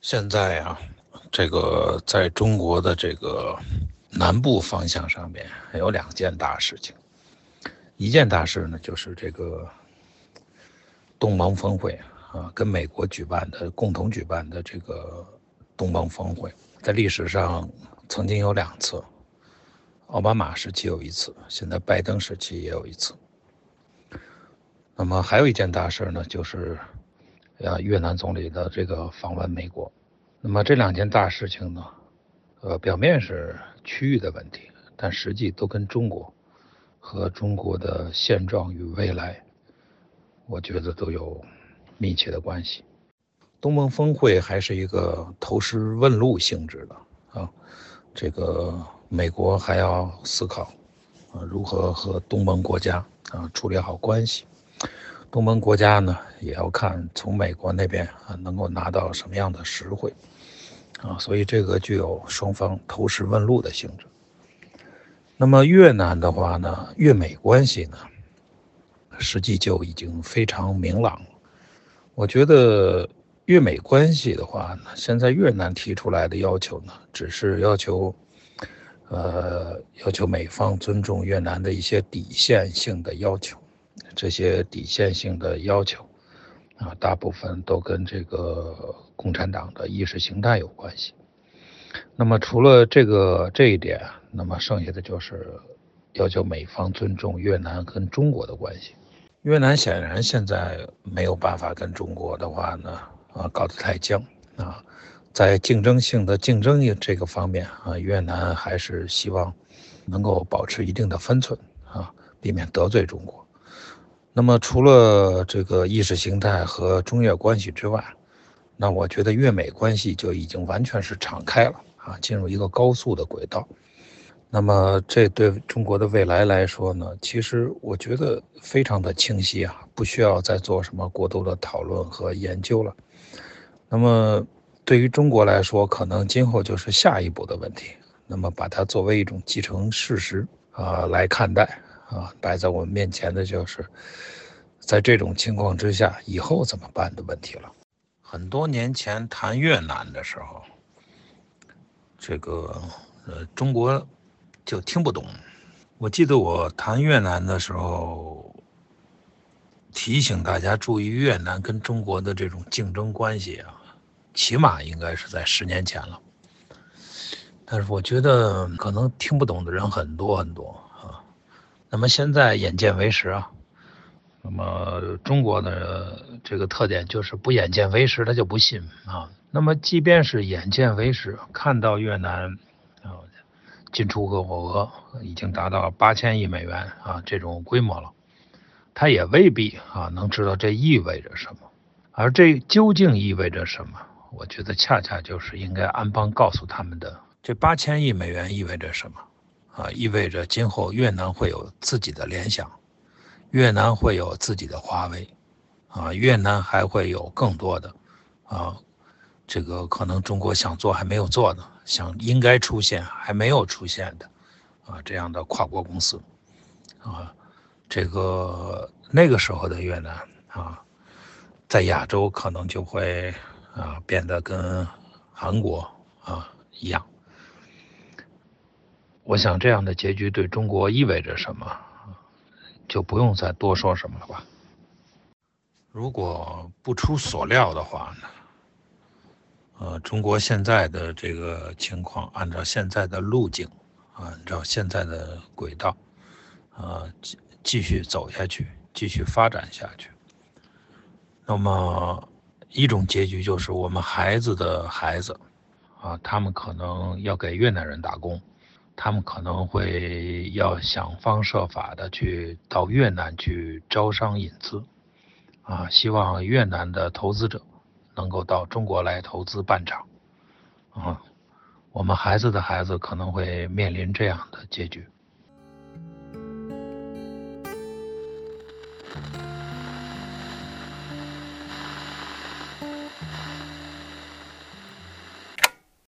现在啊，这个在中国的这个南部方向上面有两件大事情。一件大事呢，就是这个东盟峰会啊，跟美国举办的共同举办的这个东盟峰会，在历史上曾经有两次，奥巴马时期有一次，现在拜登时期也有一次。那么还有一件大事呢，就是啊，越南总理的这个访问美国。那么这两件大事情呢，呃，表面是区域的问题，但实际都跟中国和中国的现状与未来，我觉得都有密切的关系。东盟峰会还是一个投石问路性质的啊，这个美国还要思考啊，如何和东盟国家啊处理好关系。东盟国家呢，也要看从美国那边啊能够拿到什么样的实惠。啊，所以这个具有双方投石问路的性质。那么越南的话呢，越美关系呢，实际就已经非常明朗了。我觉得越美关系的话呢，现在越南提出来的要求呢，只是要求，呃，要求美方尊重越南的一些底线性的要求。这些底线性的要求。啊，大部分都跟这个共产党的意识形态有关系。那么除了这个这一点，那么剩下的就是要求美方尊重越南跟中国的关系。越南显然现在没有办法跟中国的话呢，啊，搞得太僵啊，在竞争性的竞争这个方面啊，越南还是希望能够保持一定的分寸啊，避免得罪中国。那么除了这个意识形态和中越关系之外，那我觉得越美关系就已经完全是敞开了啊，进入一个高速的轨道。那么这对中国的未来来说呢，其实我觉得非常的清晰啊，不需要再做什么过多的讨论和研究了。那么对于中国来说，可能今后就是下一步的问题。那么把它作为一种既成事实啊来看待。啊，摆在我们面前的就是，在这种情况之下，以后怎么办的问题了。很多年前谈越南的时候，这个呃，中国就听不懂。我记得我谈越南的时候，提醒大家注意越南跟中国的这种竞争关系啊，起码应该是在十年前了。但是我觉得可能听不懂的人很多很多啊。那么现在眼见为实啊，那么中国的这个特点就是不眼见为实，他就不信啊。那么即便是眼见为实，看到越南进出口额已经达到八千亿美元啊这种规模了，他也未必啊能知道这意味着什么。而这究竟意味着什么？我觉得恰恰就是应该安邦告诉他们的：这八千亿美元意味着什么？啊，意味着今后越南会有自己的联想，越南会有自己的华为，啊，越南还会有更多的，啊，这个可能中国想做还没有做的，想应该出现还没有出现的，啊，这样的跨国公司，啊，这个那个时候的越南啊，在亚洲可能就会啊变得跟韩国啊一样。我想这样的结局对中国意味着什么，就不用再多说什么了吧。如果不出所料的话呢，呃，中国现在的这个情况，按照现在的路径，按照现在的轨道，呃，继继续走下去，继续发展下去，那么一种结局就是我们孩子的孩子，啊，他们可能要给越南人打工。他们可能会要想方设法的去到越南去招商引资，啊，希望越南的投资者能够到中国来投资办厂，啊，我们孩子的孩子可能会面临这样的结局。